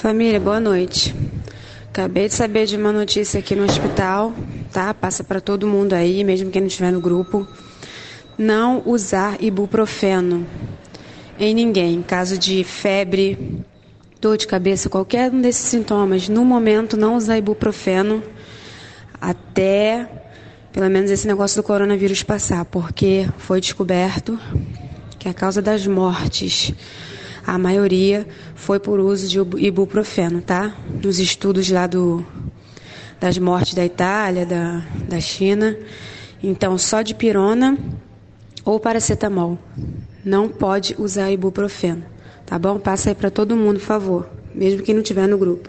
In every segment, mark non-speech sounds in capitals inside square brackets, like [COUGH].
Família, boa noite. Acabei de saber de uma notícia aqui no hospital, tá? Passa para todo mundo aí, mesmo quem não estiver no grupo. Não usar ibuprofeno em ninguém. Caso de febre, dor de cabeça, qualquer um desses sintomas, no momento não usar ibuprofeno até pelo menos esse negócio do coronavírus passar, porque foi descoberto que a causa das mortes, a maioria foi por uso de ibuprofeno, tá? Nos estudos lá do, das mortes da Itália, da, da China. Então, só de pirona ou paracetamol. Não pode usar ibuprofeno, tá bom? Passa aí para todo mundo, por favor, mesmo quem não tiver no grupo.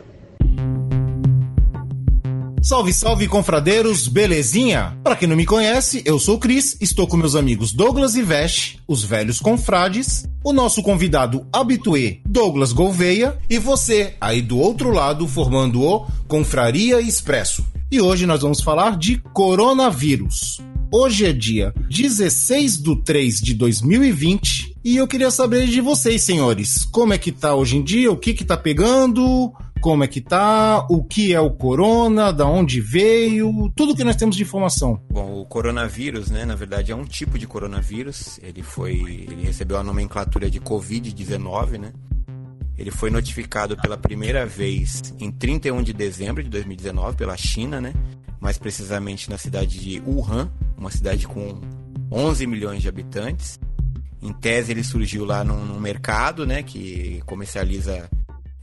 Salve, salve, confradeiros, belezinha? Para quem não me conhece, eu sou o Cris, estou com meus amigos Douglas e Veste, os velhos confrades, o nosso convidado habituê, Douglas Gouveia, e você, aí do outro lado, formando o Confraria Expresso. E hoje nós vamos falar de coronavírus. Hoje é dia 16 de 3 de 2020 e eu queria saber de vocês, senhores, como é que tá hoje em dia, o que que tá pegando, como é que tá, o que é o corona, da onde veio, tudo que nós temos de informação. Bom, o coronavírus, né, na verdade é um tipo de coronavírus. Ele foi, ele recebeu a nomenclatura de COVID-19, né? Ele foi notificado pela primeira vez em 31 de dezembro de 2019 pela China, né? Mais precisamente na cidade de Wuhan, uma cidade com 11 milhões de habitantes. Em tese ele surgiu lá num, num mercado, né, que comercializa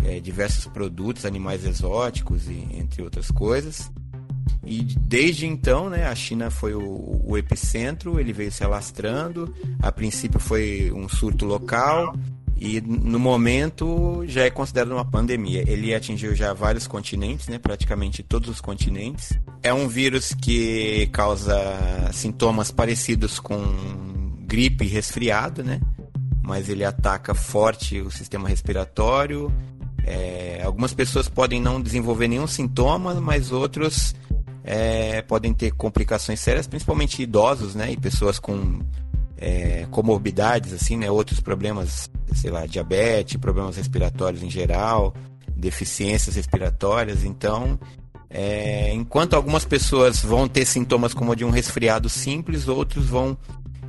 é, diversos produtos, animais exóticos e entre outras coisas. E desde então, né, a China foi o, o, epicentro, ele veio se alastrando. A princípio foi um surto local e no momento já é considerado uma pandemia. Ele atingiu já vários continentes, né, praticamente todos os continentes. É um vírus que causa sintomas parecidos com gripe e resfriado, né? Mas ele ataca forte o sistema respiratório é, algumas pessoas podem não desenvolver nenhum sintoma, mas outros é, podem ter complicações sérias, principalmente idosos, né? E pessoas com é, comorbidades, assim, né? Outros problemas, sei lá, diabetes, problemas respiratórios em geral, deficiências respiratórias. Então, é, enquanto algumas pessoas vão ter sintomas como de um resfriado simples, outros vão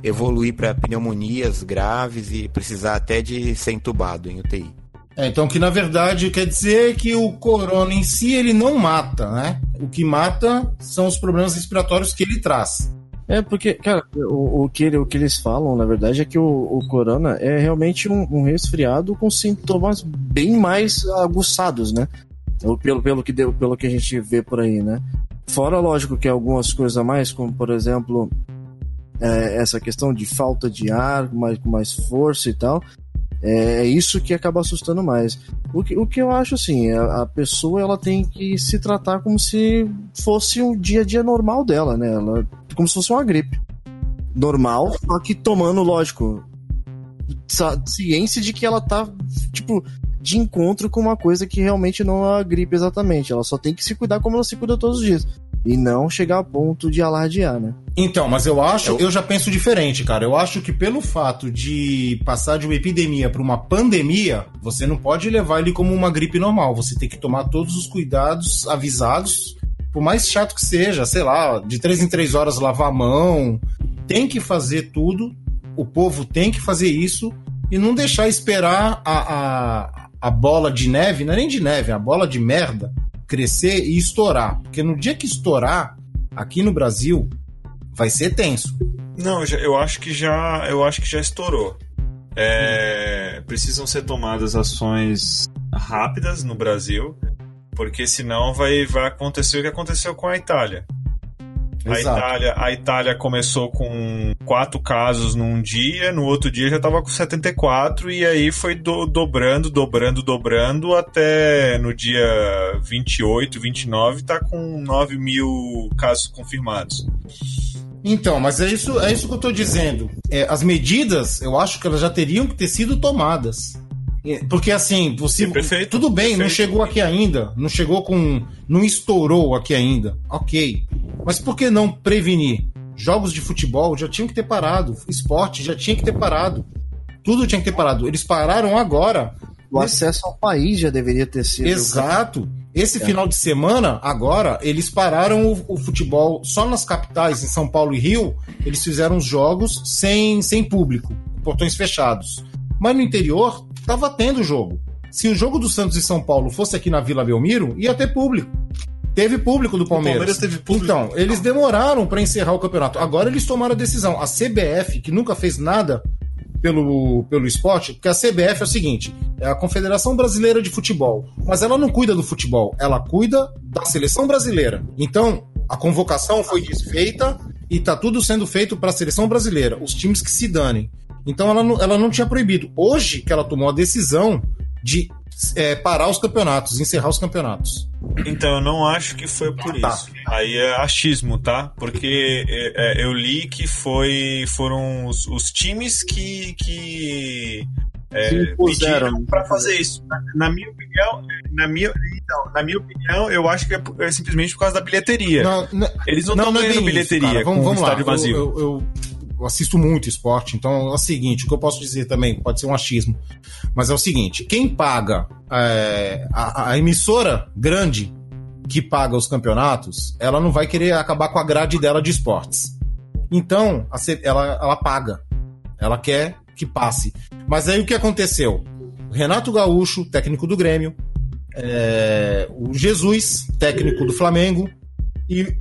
evoluir para pneumonias graves e precisar até de ser entubado em UTI. É, então, que na verdade quer dizer que o corona em si ele não mata, né? O que mata são os problemas respiratórios que ele traz. É, porque, cara, o, o, que, o que eles falam, na verdade, é que o, o corona é realmente um, um, resfriado com sintomas bem mais aguçados, né? Pelo, pelo, que deu, pelo que a gente vê por aí, né? Fora, lógico, que algumas coisas a mais, como por exemplo, é, essa questão de falta de ar, mais, mais força e tal, é, é isso que acaba assustando mais. O que, o que eu acho assim, a, a, pessoa ela tem que se tratar como se fosse um dia a dia normal dela, né? Ela, como se fosse uma gripe. Normal, só que tomando, lógico, ciência de que ela tá, tipo, de encontro com uma coisa que realmente não é a gripe exatamente. Ela só tem que se cuidar como ela se cuida todos os dias e não chegar a ponto de alardear, né? Então, mas eu acho, eu... eu já penso diferente, cara. Eu acho que pelo fato de passar de uma epidemia para uma pandemia, você não pode levar ele como uma gripe normal. Você tem que tomar todos os cuidados avisados, por mais chato que seja, sei lá, de três em três horas lavar a mão, tem que fazer tudo. O povo tem que fazer isso e não deixar esperar a, a, a bola de neve, não é nem de neve, é a bola de merda crescer e estourar. Porque no dia que estourar, aqui no Brasil, vai ser tenso. Não, eu acho que já, eu acho que já estourou. É, precisam ser tomadas ações rápidas no Brasil, porque senão vai, vai acontecer o que aconteceu com a Itália. A Itália, a Itália começou com quatro casos num dia, no outro dia já estava com 74, e aí foi do, dobrando, dobrando, dobrando, até no dia 28, 29, tá com 9 mil casos confirmados. Então, mas é isso, é isso que eu estou dizendo. É, as medidas, eu acho que elas já teriam que ter sido tomadas. É, porque assim, você. Perfeito, tudo bem, perfeito. não chegou aqui ainda. Não chegou com. Não estourou aqui ainda. Ok. Mas por que não prevenir? Jogos de futebol já tinham que ter parado. Esporte já tinha que ter parado. Tudo tinha que ter parado. Eles pararam agora O acesso ao país já deveria ter sido. Exato. Esse é. final de semana, agora, eles pararam o, o, futebol só nas capitais, em São Paulo e Rio. Eles fizeram os jogos sem, sem público, portões fechados. Mas no interior, estava tendo jogo. Se o jogo do Santos e São Paulo fosse aqui na Vila Belmiro, ia ter público. Teve público do Palmeiras. Palmeiras teve público. Então, eles demoraram para encerrar o campeonato. Agora eles tomaram a decisão. A CBF, que nunca fez nada pelo, pelo esporte, porque a CBF é o seguinte: é a Confederação Brasileira de Futebol. Mas ela não cuida do futebol, ela cuida da seleção brasileira. Então, a convocação foi desfeita e tá tudo sendo feito para a seleção brasileira, os times que se danem. Então ela não, ela não tinha proibido. Hoje que ela tomou a decisão de é, parar os campeonatos, encerrar os campeonatos. Então, eu não acho que foi por tá. isso. Aí é achismo, tá? Porque é, é, eu li que foi, foram os, os times que, que é, pediram para fazer isso. Na, na, minha opinião, na minha, então, na minha opinião, eu acho que é, é simplesmente por causa da bilheteria. Não, não, Eles não estão ganhando bilheteria isso, vamos, com vamos o estádio lá. vazio. eu, eu, eu eu assisto muito esporte, então é o seguinte, o que eu posso dizer também, pode ser um achismo, mas é o seguinte, quem paga é, a, a, emissora grande que paga os campeonatos, ela não vai querer acabar com a grade dela de esportes. Então, a, ela, ela paga. Ela quer que passe. Mas aí o que aconteceu? Renato Gaúcho, técnico do Grêmio, é, o Jesus, técnico do Flamengo, e.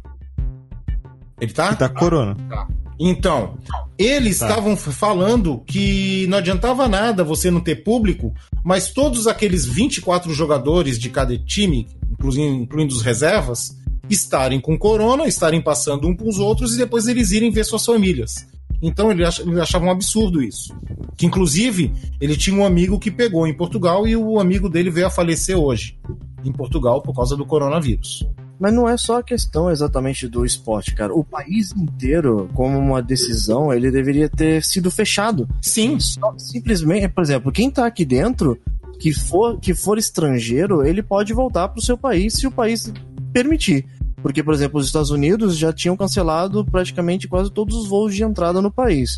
Ele tá? Ele tá corona. Tá. Então, eles tá. estavam falando que não adiantava nada você não ter público, mas todos aqueles 24 jogadores de cada time, incluindo, incluindo os reservas, estarem com corona, estarem passando um para os outros e depois eles irem ver suas famílias. Então ele achava um absurdo isso. Que inclusive ele tinha um amigo que pegou em Portugal e o amigo dele veio a falecer hoje em Portugal por causa do coronavírus. Mas não é só a questão exatamente do esporte, cara. O país inteiro, como uma decisão, ele deveria ter sido fechado. Sim. Só, simplesmente, por exemplo, quem tá aqui dentro, que for, que for estrangeiro, ele pode voltar pro seu país se o país permitir. Porque, por exemplo, os Estados Unidos já tinham cancelado praticamente quase todos os voos de entrada no país.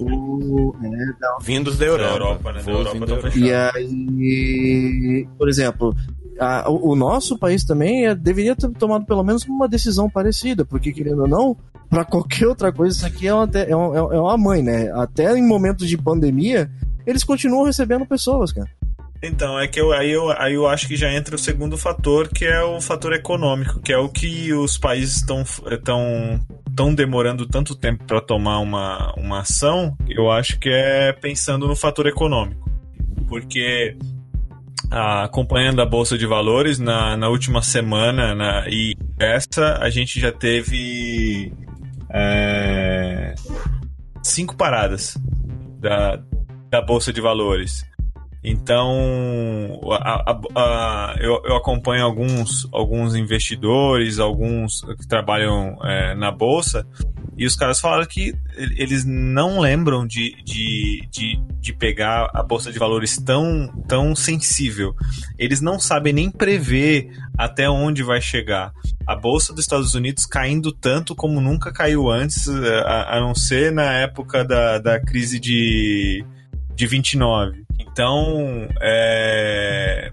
O, é, da... Vindos da Europa. Da Europa, né? Da Europa e aí, por exemplo, a, o, nosso país também é, deveria ter tomado pelo menos uma decisão parecida, porque querendo ou não, para qualquer outra coisa, isso aqui é uma, é, uma, é uma mãe, né? Até em momentos de pandemia, eles continuam recebendo pessoas, cara. Então, é que eu, aí, eu, aí eu acho que já entra o segundo fator, que é o fator econômico, que é o que os países estão tão, tão demorando tanto tempo para tomar uma, uma ação, eu acho que é pensando no fator econômico. Porque acompanhando a Bolsa de Valores na, na última semana na, e essa a gente já teve é, cinco paradas da, da Bolsa de Valores. Então, a, a, a, eu, eu, acompanho alguns, alguns investidores, alguns que trabalham é, na bolsa, e os caras falaram que eles não lembram de, de, de, de, pegar a bolsa de valores tão, tão sensível. Eles não sabem nem prever até onde vai chegar. A bolsa dos Estados Unidos caindo tanto como nunca caiu antes, a, a não ser na época da, da crise de, de 29. Então, é,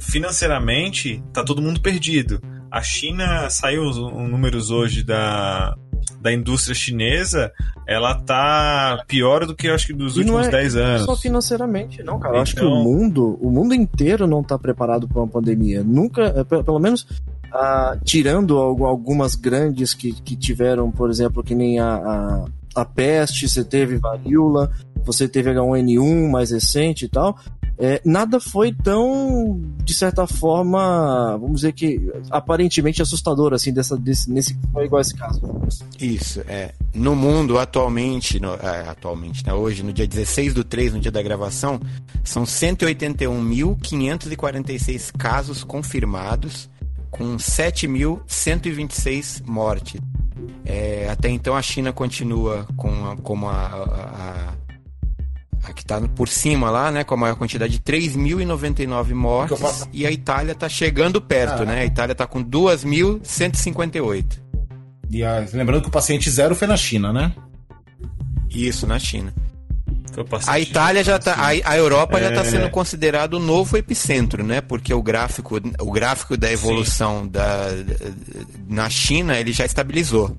financeiramente, tá todo mundo perdido. A China saiu os números hoje da, da indústria chinesa, ela tá pior do que eu acho que dos últimos é 10 anos. Só financeiramente, não, cara. Então... Eu acho que o então- mundo, o mundo inteiro não tá preparado para uma pandemia. Nunca, é, pelo menos ah, tirando algumas grandes que, que tiveram, por exemplo, que nem a, a, a peste, você teve varíola, você teve H1N1 mais recente e tal. É, nada foi tão, de certa forma, vamos dizer que aparentemente assustador, assim, dessa, desse, nesse, igual esse caso. Isso, é. No mundo, atualmente, no, é, atualmente, né, hoje, no dia 16 do 3, no dia da gravação, são 181.546 casos confirmados, com 7.126 mortes. É, até então a China continua com a, como a, a, a que está por cima lá, né, com a maior quantidade de 3.099 mortes. E a Itália está chegando perto, ah, né? A Itália está com 2.158. E a, lembrando que o paciente zero foi na China, né? Isso, na China. A Itália já tá, a, a Europa é... já está sendo considerado o novo epicentro, né? Porque o gráfico, o gráfico da evolução da, na China ele já estabilizou,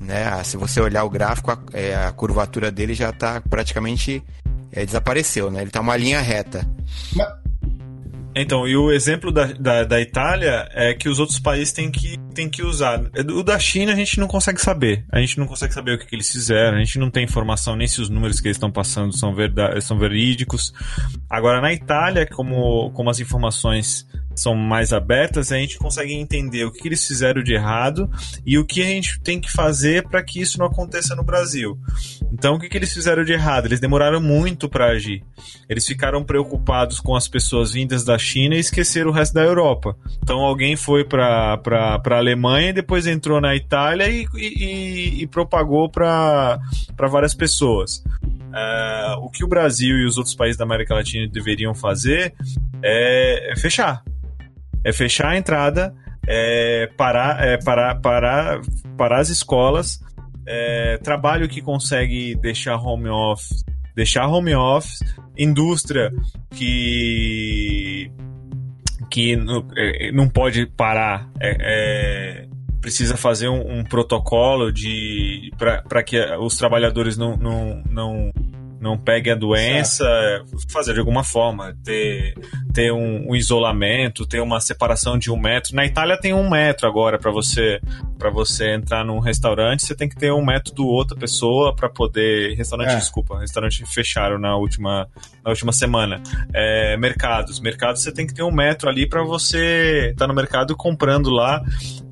né? Se você olhar o gráfico, a, é, a curvatura dele já está praticamente é, desapareceu, né? Ele está uma linha reta. Então, e o exemplo da, da, da, Itália é que os outros países têm que, têm que usar. O da China a gente não consegue saber. A gente não consegue saber o que, que eles fizeram, a gente não tem informação nem se os números que eles estão passando são, verdade, são verídicos. Agora, na Itália, como, como as informações são mais abertas, a gente consegue entender o que eles fizeram de errado e o que a gente tem que fazer para que isso não aconteça no Brasil. Então, o que, que eles fizeram de errado? Eles demoraram muito para agir. Eles ficaram preocupados com as pessoas vindas da China e esqueceram o resto da Europa. Então, alguém foi para a Alemanha e depois entrou na Itália e, e, e propagou para várias pessoas. Uh, o que o Brasil e os outros países da América Latina deveriam fazer é, é fechar é fechar a entrada, é parar, é parar, parar, parar as escolas, é, trabalho que consegue deixar home office, deixar home office, indústria que que é, não pode parar, é, é, precisa fazer um, um protocolo de para que os trabalhadores não, não, não não pegue a doença, certo. fazer de alguma forma, ter, ter um, um, isolamento, ter uma separação de um metro. Na Itália tem um metro agora para você para você entrar num restaurante, você tem que ter um metro do outra pessoa para poder. Restaurante, é. desculpa, restaurante fecharam na última, na última semana. É, mercados, mercados você tem que ter um metro ali para você estar tá no mercado comprando lá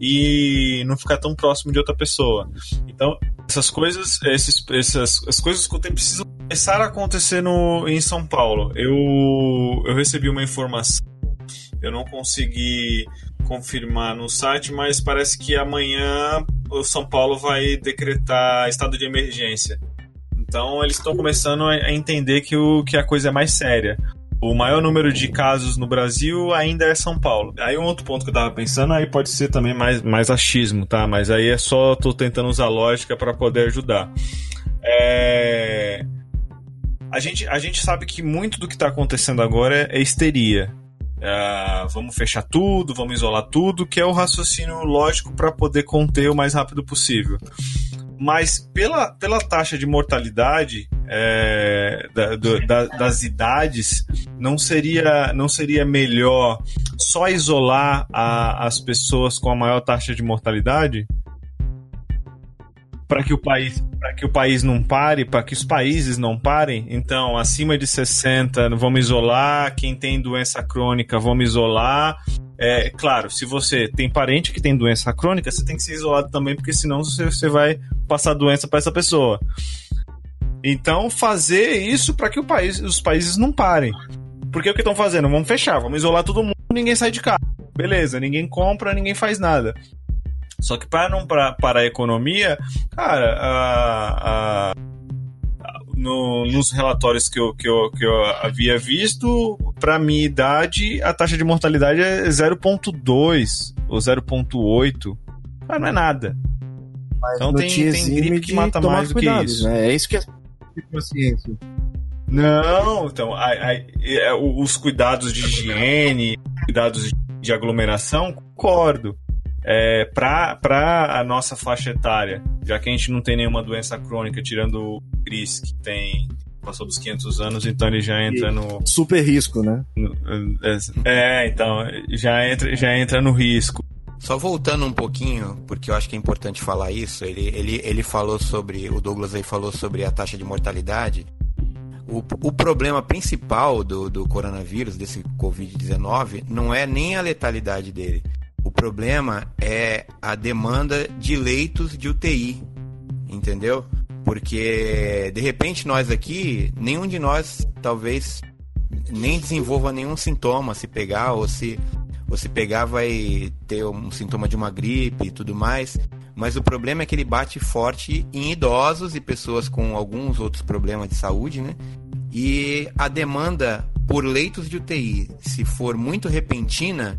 e não ficar tão próximo de outra pessoa. Então essas coisas, esses, essas as coisas que o tempo precisam começar a acontecer no, em São Paulo. Eu, eu recebi uma informação, eu não consegui confirmar no site, mas parece que amanhã o São Paulo vai decretar estado de emergência. Então eles estão começando a entender que, o, que a coisa é mais séria. O maior número de casos no Brasil ainda é São Paulo. Aí um outro ponto que eu tava pensando, aí pode ser também mais, mais achismo, tá? Mas aí é só tô tentando usar lógica para poder ajudar. É... A, gente, a gente sabe que muito do que está acontecendo agora é histeria. É, vamos fechar tudo, vamos isolar tudo, que é o raciocínio lógico para poder conter o mais rápido possível. Mas pela, pela taxa de mortalidade é, da, do, da, das idades, não seria, não seria melhor só isolar a, as pessoas com a maior taxa de mortalidade? Para que o país para que o país não pare, para que os países não parem. Então, acima de 60, vamos isolar. Quem tem doença crônica, vamos isolar. É claro, se você tem parente que tem doença crônica, você tem que ser isolado também, porque senão você, você vai passar doença para essa pessoa. Então, fazer isso para que o país, os países não parem. Porque o que estão fazendo? Vamos fechar, vamos isolar todo mundo, ninguém sai de casa. Beleza, ninguém compra, ninguém faz nada. Só que para não para, para a economia, cara, a, a, no, nos relatórios que eu, que eu, que eu havia visto, para minha idade, a taxa de mortalidade é 0,2 ou 0,8. Mas não é nada. Mas então tem, tem gripe que mata mais do que isso. Né? É isso que é consciência. Não, então, a, a, é, os cuidados de higiene, cuidados de aglomeração, concordo é, para a nossa faixa etária, já que a gente não tem nenhuma doença crônica, tirando o Chris, que tem passou dos 500 anos, então ele já entra no super risco, né? No, é, então já entra já entra no risco. Só voltando um pouquinho, porque eu acho que é importante falar isso, ele, ele, ele falou sobre, o Douglas aí falou sobre a taxa de mortalidade. O, o problema principal do, do coronavírus, desse Covid-19, não é nem a letalidade dele. Problema é a demanda de leitos de UTI, entendeu? Porque de repente nós aqui, nenhum de nós talvez nem desenvolva nenhum sintoma se pegar ou se ou se pegar vai ter um sintoma de uma gripe e tudo mais. Mas o problema é que ele bate forte em idosos e pessoas com alguns outros problemas de saúde, né? E a demanda por leitos de UTI, se for muito repentina,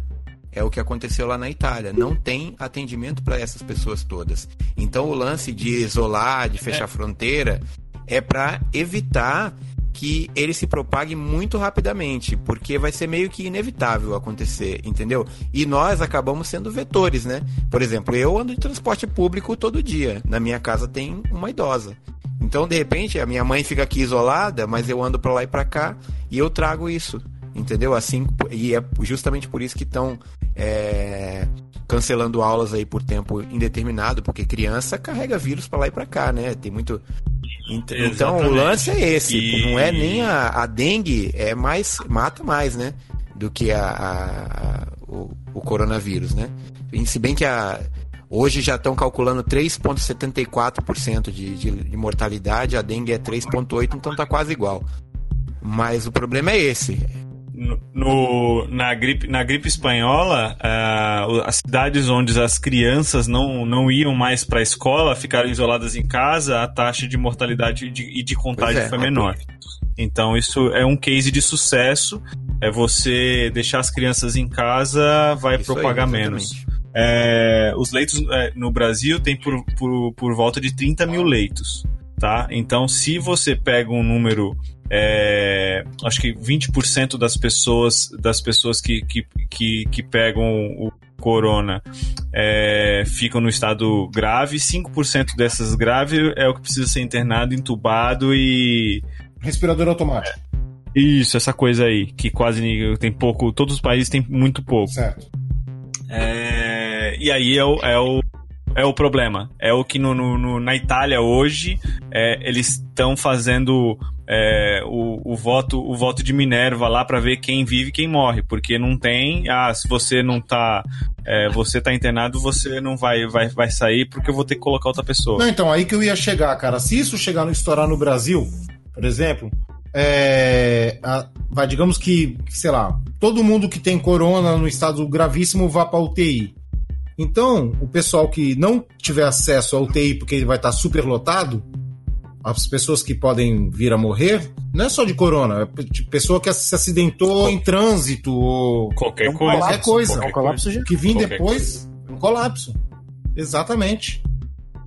é o que aconteceu lá na Itália. Não tem atendimento para essas pessoas todas. Então o lance de isolar, de fechar é. fronteira, é para evitar que ele se propague muito rapidamente, porque vai ser meio que inevitável acontecer, entendeu? E nós acabamos sendo vetores, né? Por exemplo, eu ando de transporte público todo dia. Na minha casa tem uma idosa. Então, de repente, a minha mãe fica aqui isolada, mas eu ando para lá e para cá e eu trago isso, entendeu? Assim, e é justamente por isso que estão é, cancelando aulas aí por tempo indeterminado, porque criança carrega vírus para lá e para cá, né? Tem muito então, Exatamente. o lance é esse, e... não é nem a, a dengue, é mais mata mais, né, do que a, a, a o, o, coronavírus, né? E se bem que a hoje já estão calculando 3,74% de, de, de mortalidade, a dengue é 3,8, então tá quase igual. Mas o problema é esse no, na, gripe, na gripe espanhola, uh, as cidades onde as crianças não, não iam mais para a escola, ficaram isoladas em casa, a taxa de mortalidade e de, de contágio é, foi menor. Então, isso é um case de sucesso. É você deixar as crianças em casa, vai isso propagar aí, menos. É, os leitos é, no Brasil tem por, por, por volta de 30 mil leitos. Tá? Então, se você pega um número é, acho que 20% das pessoas, das pessoas que, que, que, que pegam o corona é, ficam no estado grave, 5% dessas graves é o que precisa ser internado, entubado e. Respirador automático. É, isso, essa coisa aí, que quase tem pouco, todos os países têm muito pouco. Certo. É, e aí é o, é o é o problema. É o que no, no na Itália hoje é, eles estão fazendo é, o, o, voto o voto de Minerva lá para ver quem vive e quem morre, porque não tem, ah, se você não tá é, você tá internado, você não vai, vai, vai sair porque eu vou ter que colocar outra pessoa. Não, então, aí que eu ia chegar, cara. Se isso chegar no estourar no Brasil, por exemplo, é, a, vai, digamos que, sei lá, todo mundo que tem corona no estado gravíssimo vá para UTI. Então, o pessoal que não tiver acesso à UTI porque ele vai estar super lotado, as pessoas que podem vir a morrer, não é só de corona, é de pessoa que se acidentou em trânsito ou qualquer coisa. Qualquer coisa. Qualquer coisa. Que vim depois, coisa. um colapso. Exatamente.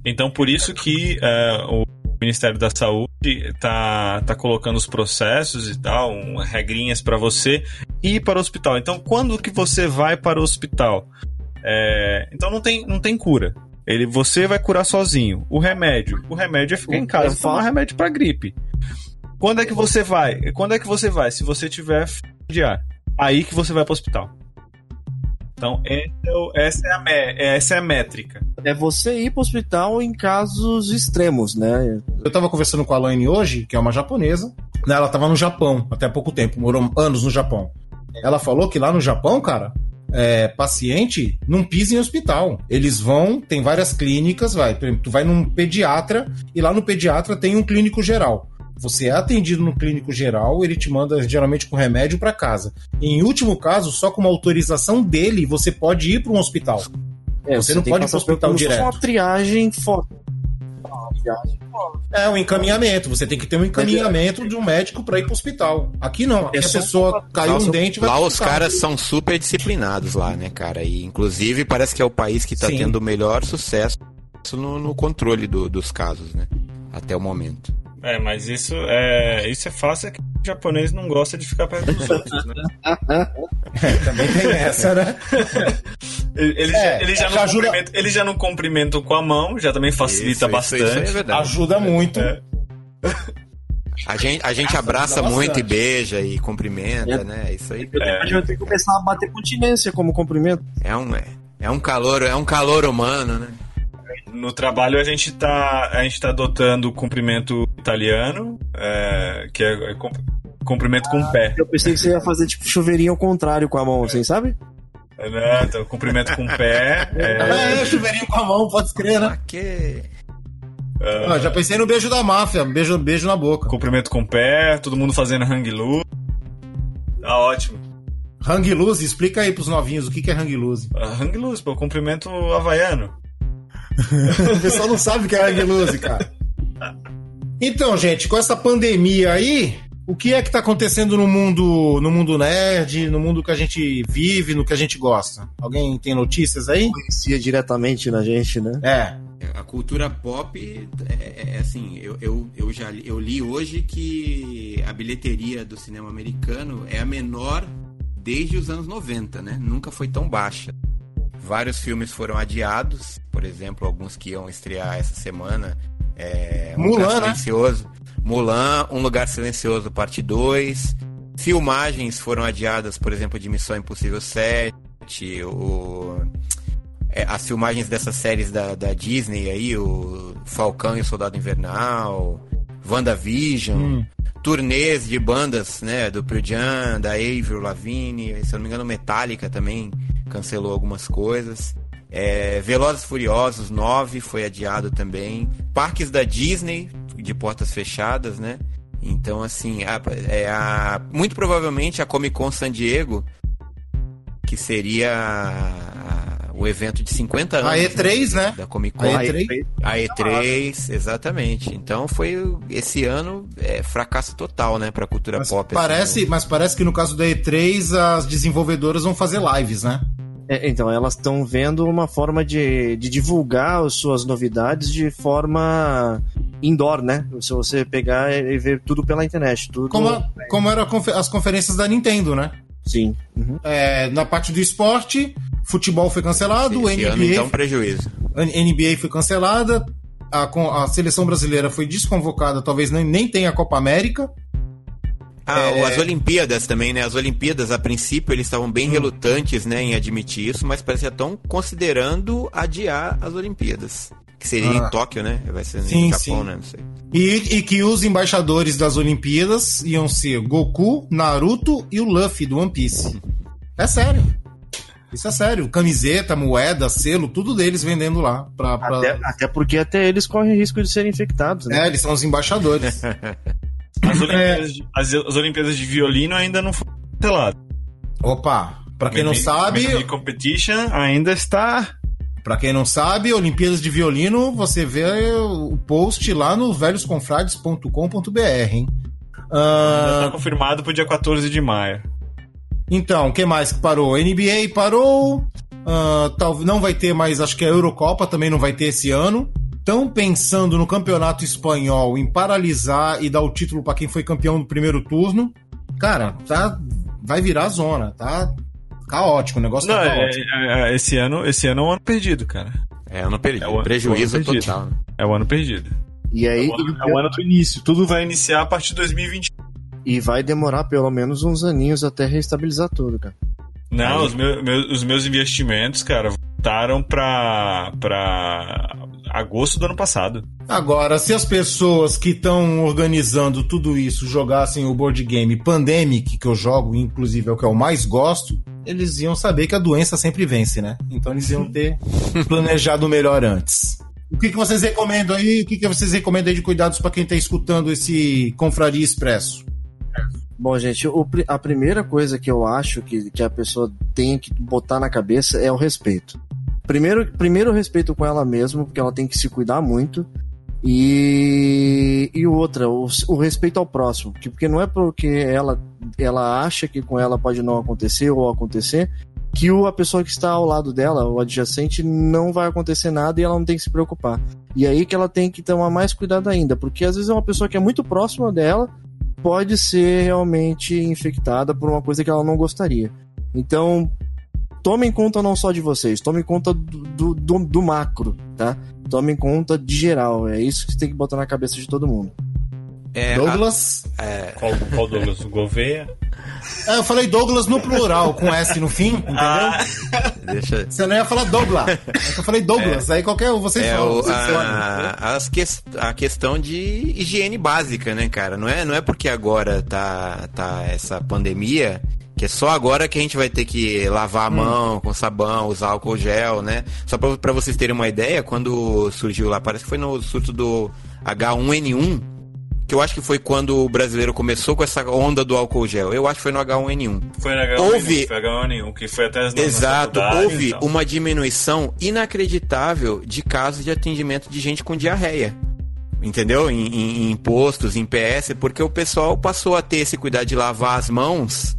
Então, por isso que uh, o Ministério da Saúde tá, tá colocando os processos e tal, um, regrinhas para você ir para o hospital. Então, quando que você vai para o hospital? É, então não tem, não tem cura. Ele, você vai curar sozinho. O remédio, o remédio é ficar em casa, tomar remédio para gripe. Quando é que você vai? Quando é que você vai? Se você tiver de ar, aí que você vai para o hospital. Então, é essa é, a, essa é a métrica. É você ir para o hospital em casos extremos, né? Eu estava conversando com a Laine hoje, que é uma japonesa. Ela estava no Japão até há pouco tempo, morou anos no Japão. Ela falou que lá no Japão, cara, é, paciente não pisa em hospital. Eles vão, tem várias clínicas, vai. Tu vai num pediatra e lá no pediatra tem um clínico geral. Você é atendido no clínico geral, ele te manda geralmente com remédio para casa. Em último caso, só com uma autorização dele, você pode ir para um hospital. É, você, você não pode ir para o hospital direto. Uma triagem foda viagem. É um encaminhamento. Você tem que ter um encaminhamento de um médico para ir para o hospital. Aqui não. Aqui a pessoa caiu um dente vai Lá os caras são super disciplinados lá, né, cara? E inclusive parece que é o país que está tendo o melhor sucesso no, no controle do, dos casos, né? Até o momento. É, mas isso é, isso é fácil, é que o japonês não gosta de ficar perto dos outros, né? [LAUGHS] é, também tem essa, né? ele, é, ele, já, não ajuda... ele já não cumprimenta com a mão, já também facilita isso, bastante. Isso, isso é ajuda muito. É. A gente, a gente abraça muito e beija e cumprimenta, é. né? Isso aí. É. A gente vai ter que começar a bater continência como cumprimento. É um, é, é um calor, é um calor humano, né? No trabalho a gente tá, a gente tá adotando o cumprimento italiano, é, que é, é cumprimento com o pé. Eu pensei que você ia fazer tipo chuveirinho ao contrário com a mão, assim, sabe? É, não, então, cumprimento com o pé. É... é, chuveirinho com a mão, pode escrever, né? Que... Uh... já pensei no beijo da máfia, beijo, beijo na boca. Cumprimento com o pé, todo mundo fazendo hang loose. Tá ótimo. Hang loose, explica aí pros novinhos o que, que é hang loose. Uh, hang loose, pô, cumprimento havaiano [LAUGHS] o pessoal não sabe o que é loose, cara. Então, gente, com essa pandemia aí, o que é que tá acontecendo no mundo, no mundo nerd, no mundo que a gente vive, no que a gente gosta? Alguém tem notícias aí? Conhecia diretamente na gente, né? É. A cultura pop é, é, é assim, eu, eu, eu já li, eu li hoje que a bilheteria do cinema americano é a menor desde os anos 90, né? Nunca foi tão baixa. Vários filmes foram adiados, por exemplo, alguns que iam estrear essa semana. É, um Mulan, Lugar né? Silencioso. Mulan, Um Lugar Silencioso, parte 2. Filmagens foram adiadas, por exemplo, de Missão Impossível 7, o... é, as filmagens dessas séries da, da Disney aí, o Falcão e o Soldado Invernal, WandaVision, Hum. turnês de bandas, né, do Pearl Jam, da Avril Lavigne, se eu não me engano, Metallica também cancelou algumas coisas. É, Velozes Furiosos 9 foi adiado também. Parques da Disney, de portas fechadas, né? Então, assim, a- é a- muito provavelmente a Comic Con San Diego, que seria a- o evento de 50 anos A E3, né? da Comic Con. A E3. A E3, exatamente. Então foi esse ano é, fracasso total, né, pra cultura Mas pop. assim, parece, né? mas parece que no caso da E3 as desenvolvedoras vão fazer lives, né? É, então, elas estão vendo uma forma de, de divulgar as suas novidades de forma indoor, né? Se você pegar e ver tudo pela internet. Tudo... Como, como eram confe- as conferências da Nintendo, né? Sim. Uhum. É, na parte do esporte, futebol foi cancelado, Esse ano, NBA, então, prejuízo. a NBA foi cancelada, a, a seleção brasileira foi desconvocada, talvez nem, nem tenha a Copa América. Ah, É. as Olimpíadas também, né? As Olimpíadas, a princípio, eles estavam Hum. bem relutantes, né, em admitir isso, mas parece que já estão considerando adiar as Olimpíadas. Que seria Ah. em Tóquio, né? Vai ser Sim, no Japão, sim. né? Não sei. E, e que os embaixadores das Olimpíadas iam ser Goku, Naruto e o Luffy do One Piece. É sério. Isso é sério. Camiseta, moeda, selo, tudo deles vendendo lá. Pra, pra- Até, até porque até eles correm risco de serem infectados, né? É, eles são os embaixadores. [LAUGHS] As Olimpíadas, de, as, as Olimpíadas de violino ainda não foram canceladas. Opa, pra quem não sabe, Competition ainda está. Pra quem não sabe, Olimpíadas de Violino, você vê o post lá no velhosconfrades.com.br, hein? Ah, Está confirmado pro dia 14 de maio. então, o que mais que parou? NBA parou. ah, tal, não vai ter mais, acho que a Eurocopa também não vai ter esse ano. Estão pensando no campeonato espanhol em paralisar e dar o título pra quem foi campeão no primeiro turno. Cara, tá, vai virar zona, tá caótico, o negócio Não, tá é- caótico. é- é- esse, ano, esse ano é um ano perdido, cara. É, ano perdido. É o ano- prejuízo o ano perdido. total. né? É o ano perdido. E aí É o ano, é o ano do início. Tudo vai iniciar a partir de 2020. e vai demorar pelo menos uns aninhos até reestabilizar tudo, cara. Não, os, meu- meus- os meus investimentos, cara, voltaram pra, pra agosto do ano passado. Agora, se as pessoas que estão organizando tudo isso jogassem o board game Pandemic, que eu jogo, inclusive é o que eu mais gosto, eles iam saber que a doença sempre vence, né? Então eles iam ter [LAUGHS] planejado melhor antes. O que, que vocês recomendam aí? O que, que vocês recomendam aí de cuidados para quem está escutando esse Confraria Expresso? Bom, gente, o a primeira coisa que eu acho que, que a pessoa tem que botar na cabeça é o respeito. Primeiro, primeiro respeito com ela mesma, porque ela tem que se cuidar muito. E, e outra, o, o respeito ao próximo. que- Porque não é porque ela, ela acha que com ela pode não acontecer ou acontecer, que o, a pessoa que está ao lado dela, o adjacente, não vai acontecer nada e ela não tem que se preocupar. E aí que ela tem que tomar mais cuidado ainda, porque às vezes é uma pessoa que é muito próxima dela, pode ser realmente infectada por uma coisa que ela não gostaria. Então, tomem conta não só de vocês, tomem conta do, do, do- macro, tá? Tomem conta de geral. É isso que você tem que botar na cabeça de todo mundo. É, Douglas? Qual, qual Douglas? O Gouveia? É, eu falei Douglas no plural, com S no fim, entendeu? Ah, a- deixa, Você não ia falar Douglas. É que eu falei Douglas, aí qualquer um, vocês É falam. o, vocês falam. a, as ques- a questão de higiene básica, né, cara? Não é, não é porque agora tá, tá essa pandemia que é só agora que a gente vai ter que lavar a mão com sabão, usar álcool gel, né? Só pra, pra vocês terem uma ideia, quando surgiu lá, parece que foi no surto do H1N1, que eu acho que foi quando o brasileiro começou com essa onda do álcool gel. Eu acho que foi no H1N1. foi na H1N1, Houve- foi H1N1, que foi até as Exato, houve então. uma diminuição inacreditável de casos de atendimento de gente com diarreia. Entendeu? Em, em, em postos, em PS, porque o pessoal passou a ter esse cuidado de lavar as mãos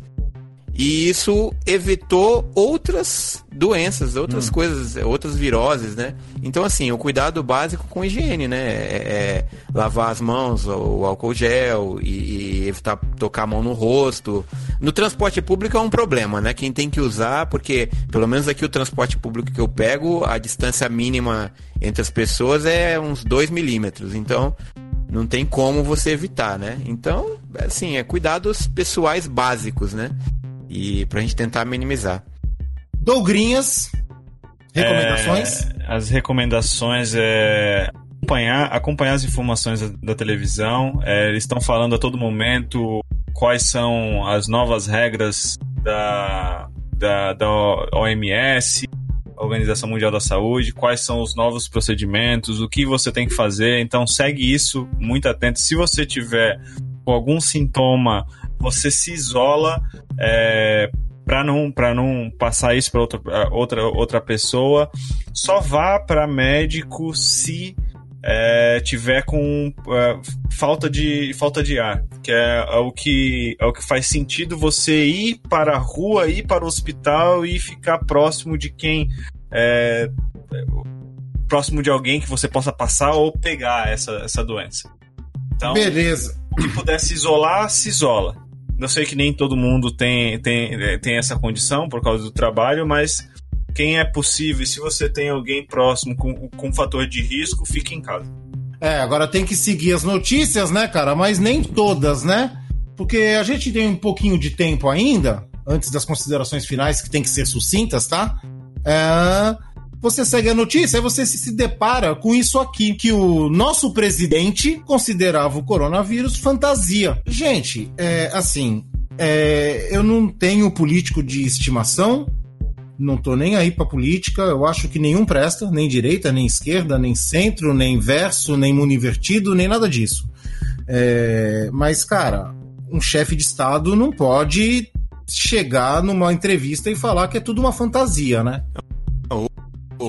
E isso evitou outras doenças, outras hum. coisas, outras viroses, né? Então, assim, o cuidado básico com higiene, né? É, é lavar as mãos, o álcool gel e, e, evitar tocar a mão no rosto. No transporte público é um problema, né? Quem tem que usar, porque pelo menos aqui o transporte público que eu pego, a distância mínima entre as pessoas é uns 2 milímetros. Então, não tem como você evitar, né? Então, assim, é cuidados pessoais básicos, né? E pra gente tentar minimizar. Dogrinhas, recomendações? É, as recomendações é acompanhar, acompanhar as informações da, da televisão. É, eles estão falando a todo momento quais são as novas regras da, da, da OMS, Organização Mundial da Saúde, quais são os novos procedimentos, o que você tem que fazer. Então segue isso muito atento. Se você tiver algum sintoma, você se isola é, para não para não passar isso para outra, outra outra pessoa. Só vá para médico se é, tiver com é, falta de falta de ar, que é, é, o que é o que faz sentido você ir para a rua, ir para o hospital e ficar próximo de quem é, próximo de alguém que você possa passar ou pegar essa, essa doença. Então, beleza. Se puder se isolar, se isola. Eu sei que nem todo mundo tem, tem, tem essa condição por causa do trabalho, mas quem é possível, se você tem alguém próximo com, com fator de risco, fique em casa. É, agora tem que seguir as notícias, né, cara? Mas nem todas, né? Porque a gente tem um pouquinho de tempo ainda, antes das considerações finais, que tem que ser sucintas, tá? É, você segue a notícia e você se depara com isso aqui, que o nosso presidente considerava o coronavírus fantasia. Gente, é, assim, é, eu não tenho político de estimação, não tô nem aí pra política, eu acho que nenhum presta, nem direita, nem esquerda, nem centro, nem verso, nem mundo invertido, nem nada disso. É, mas, cara, um chefe de Estado não pode chegar numa entrevista e falar que é tudo uma fantasia, né?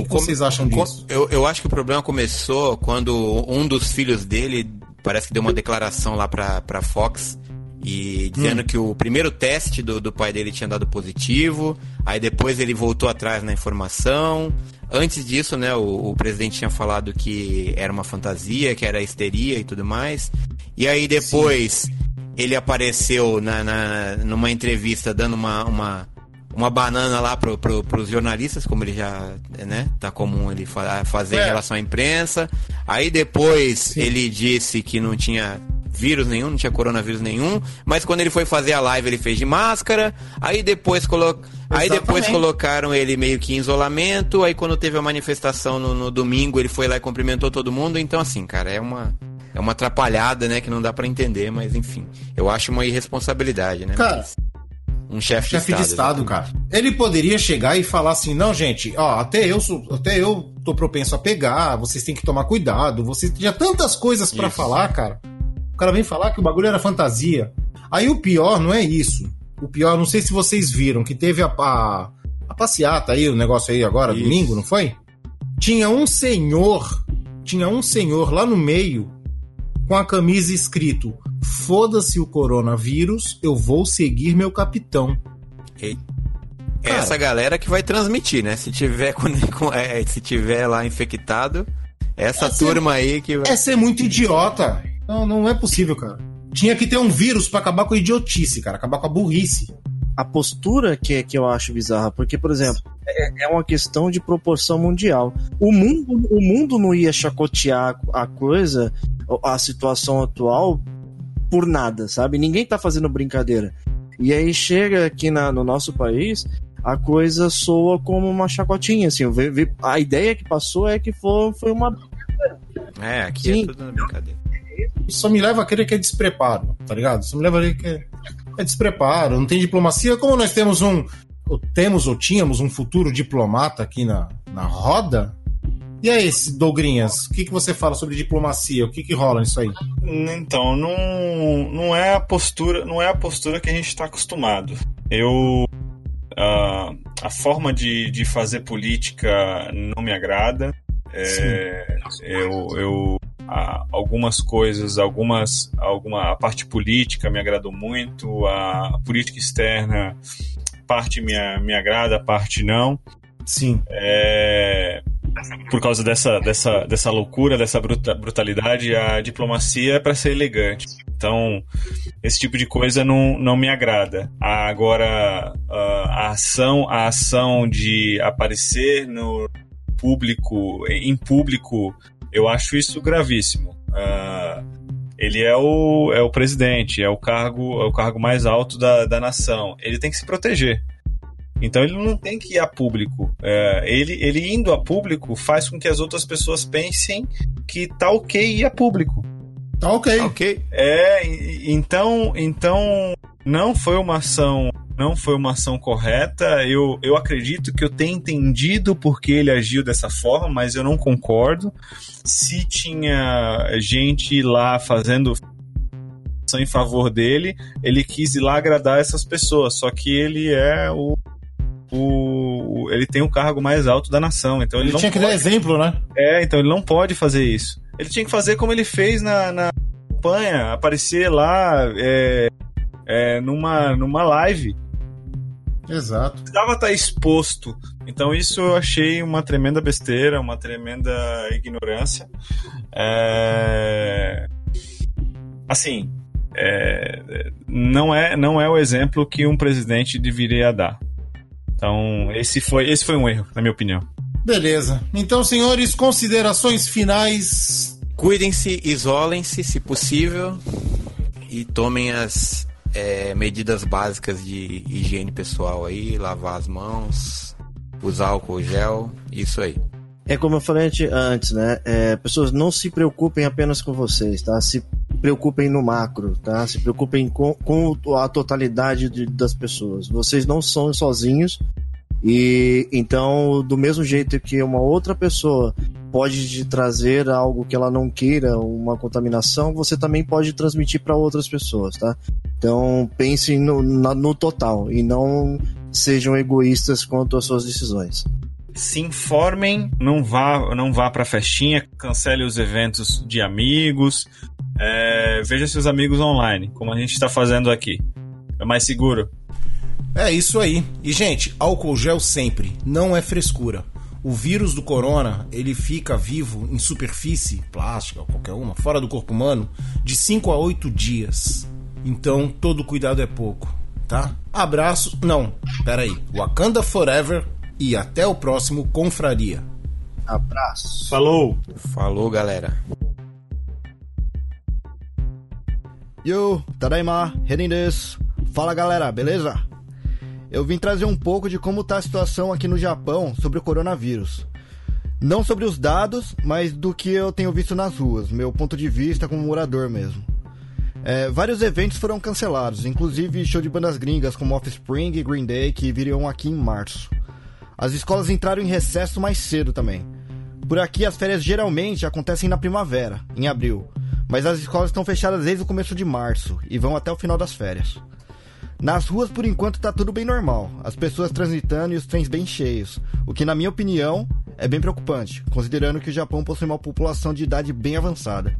O que vocês acham disso? Eu, eu acho que o problema começou quando um dos filhos dele parece que deu uma declaração lá pra, pra Fox e dizendo hum. que o primeiro teste do, do pai dele tinha dado positivo, aí depois ele voltou atrás na informação. Antes disso, né, o, o presidente tinha falado que era uma fantasia, que era histeria e tudo mais. E aí depois Sim. ele apareceu na, na, numa entrevista dando uma, uma, uma banana lá pro, pro, pros jornalistas, como ele já, né, tá comum ele fazer é. em relação à imprensa. Aí depois Sim. ele disse que não tinha vírus nenhum, não tinha coronavírus nenhum, mas quando ele foi fazer a live ele fez de máscara, aí depois, colo... aí depois colocaram ele meio que em isolamento, aí quando teve a manifestação no, no, domingo ele foi lá e cumprimentou todo mundo, então assim, cara, é uma é uma atrapalhada, né, que não dá para entender, mas enfim, eu acho uma irresponsabilidade, né? Cara, mas um chefe de, de Estado, cara. Ele poderia chegar e falar assim: não, gente, ó, até eu sou, até eu tô propenso a pegar, vocês têm que tomar cuidado, vocês tinha tantas coisas para falar, cara. O cara vem falar que o bagulho era fantasia. Aí o pior não é isso. O pior, não sei se vocês viram, que teve a, a, a passeata aí, o negócio aí agora, isso. domingo, não foi? Tinha um senhor, tinha um senhor lá no meio com a camisa escrito: Foda-se o coronavírus, eu vou seguir meu capitão. Ei. É Cara, essa galera que vai transmitir, né? Se tiver, com, é, se tiver lá infectado, essa é turma ser, aí que vai. É ser muito idiota. Não, não é possível, cara. Tinha que ter um vírus para acabar com a idiotice, cara, acabar com a burrice. A postura que, que eu acho bizarra, porque, por exemplo, é, é uma questão de proporção mundial. O mundo, o mundo não ia chacotear a coisa, a situação atual, por nada, sabe? Ninguém tá fazendo brincadeira. E aí chega aqui na, no nosso país, a coisa soa como uma chacotinha, assim. A ideia que passou é que foi, foi uma. É, aqui é Sim. é tudo brincadeira. Só me leva a crer que é despreparo, tá ligado? Só me leva a crer que é, é despreparo, não tem diplomacia. Como nós temos um. Ou temos ou tínhamos um futuro diplomata aqui na, na roda. E aí, Dougrinhas, o que, que você fala sobre diplomacia? O que, que rola nisso aí? Então, não, não é a postura, não é a postura que a gente está acostumado. Eu a, a forma de, de fazer política não me agrada. É, eu, eu algumas coisas, algumas, alguma a parte política me agradou muito, a, a política externa parte me, me agrada, parte não. Sim. É, por causa dessa, dessa, dessa loucura, dessa bruta, brutalidade, a diplomacia é para ser elegante. Então, esse tipo de coisa não, não me agrada. Agora, a ação, a ação de aparecer no público, em público, eu acho isso gravíssimo. Uh, ele é o, é o presidente, é o cargo, é o cargo mais alto da, da nação. Ele tem que se proteger. Então ele não tem que ir a público. É, ele, ele indo a público faz com que as outras pessoas pensem que tá ok ir a público. Tá ok. Tá ok. É, então, então não foi uma ação não foi uma ação correta. Eu, eu acredito que eu tenha entendido porque ele agiu dessa forma, mas eu não concordo. Se tinha gente lá fazendo em favor dele, ele quis ir lá agradar essas pessoas. Só que ele é o o, ele tem o cargo mais alto da nação. Então ele, ele tinha que dar exemplo, né? É, então ele não pode fazer isso. Ele tinha que fazer como ele fez na, na campanha, aparecer lá é, é, numa, numa live. Exato. Precisava estar exposto. Então isso eu achei uma tremenda besteira, uma tremenda ignorância. É... Assim, é... não, é, não é o exemplo que um presidente deveria dar. Então, esse foi, esse foi um erro, na minha opinião. Beleza. Então, senhores, considerações finais. Cuidem-se, isolem-se, se possível, e tomem as é, medidas básicas de higiene pessoal aí, lavar as mãos, usar álcool gel, isso aí. É como eu falei antes, né? É, pessoas não se preocupem apenas com vocês, tá? Se preocupem no macro, tá? Se preocupem com, com a totalidade de, das pessoas. Vocês não são sozinhos e então, do mesmo jeito que uma outra pessoa pode te trazer algo que ela não queira, uma contaminação, você também pode transmitir para outras pessoas, tá? Então, pensem no, na, no total e não sejam egoístas quanto às suas decisões se informem, não vá, não vá para festinha, cancele os eventos de amigos, é, veja seus amigos online, como a gente está fazendo aqui. É mais seguro. É isso aí. E gente, álcool gel sempre, não é frescura. O vírus do corona, ele fica vivo em superfície, plástica ou qualquer uma, fora do corpo humano, de 5 a 8 dias. Então, todo cuidado é pouco, tá? Abraço. Não, peraí. Wakanda Forever e até o próximo Confraria. Abraço. Falou. Falou, galera. Yo, Tadaima, Renin. Fala galera, beleza? Eu vim trazer um pouco de como tá a situação aqui no Japão sobre o coronavírus. Não sobre os dados, mas do que eu tenho visto nas ruas, meu ponto de vista como morador mesmo. É, vários eventos foram cancelados, inclusive show de bandas gringas como Offspring e Green Day que viriam aqui em março. As escolas entraram em recesso mais cedo também. Por aqui as férias geralmente acontecem na primavera, em abril, mas as escolas estão fechadas desde o começo de março e vão até o final das férias. Nas ruas, por enquanto, tá tudo bem normal, as pessoas transitando e os trens bem cheios, o que, na minha opinião, é bem preocupante, considerando que o Japão possui uma população de idade bem avançada.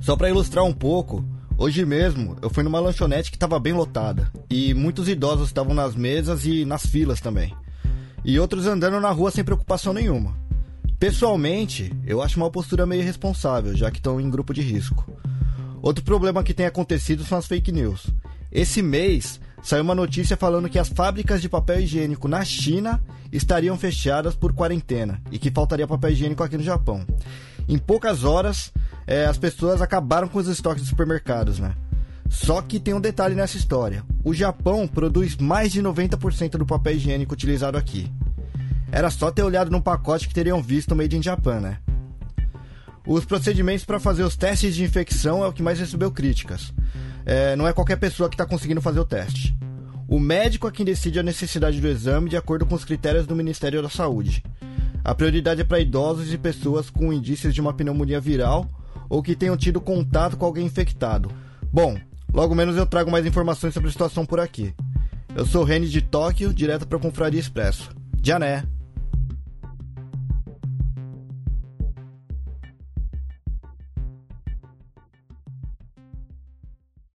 Só para ilustrar um pouco, hoje mesmo eu fui numa lanchonete que estava bem lotada e muitos idosos estavam nas mesas e nas filas também, e outros andando na rua sem preocupação nenhuma. Pessoalmente, eu acho uma postura meio irresponsável, já que estão em grupo de risco. Outro problema que tem acontecido são as fake news. Esse mês saiu uma notícia falando que as fábricas de papel higiênico na China estariam fechadas por quarentena e que faltaria papel higiênico aqui no Japão. Em poucas horas, é, as pessoas acabaram com os estoques dos supermercados, né? Só que tem um detalhe nessa história: o Japão produz mais de 90% do papel higiênico utilizado aqui. Era só ter olhado no pacote que teriam visto Made in Japan, né? Os procedimentos para fazer os testes de infecção é o que mais recebeu críticas. É, não é qualquer pessoa que está conseguindo fazer o teste. O médico é quem decide a necessidade do exame de acordo com os critérios do Ministério da Saúde. A prioridade é para idosos e pessoas com indícios de uma pneumonia viral ou que tenham tido contato com alguém infectado. Bom, logo menos eu trago mais informações sobre a situação por aqui. Eu sou Reni de Tóquio, direto para a Confraria Expresso. Jané!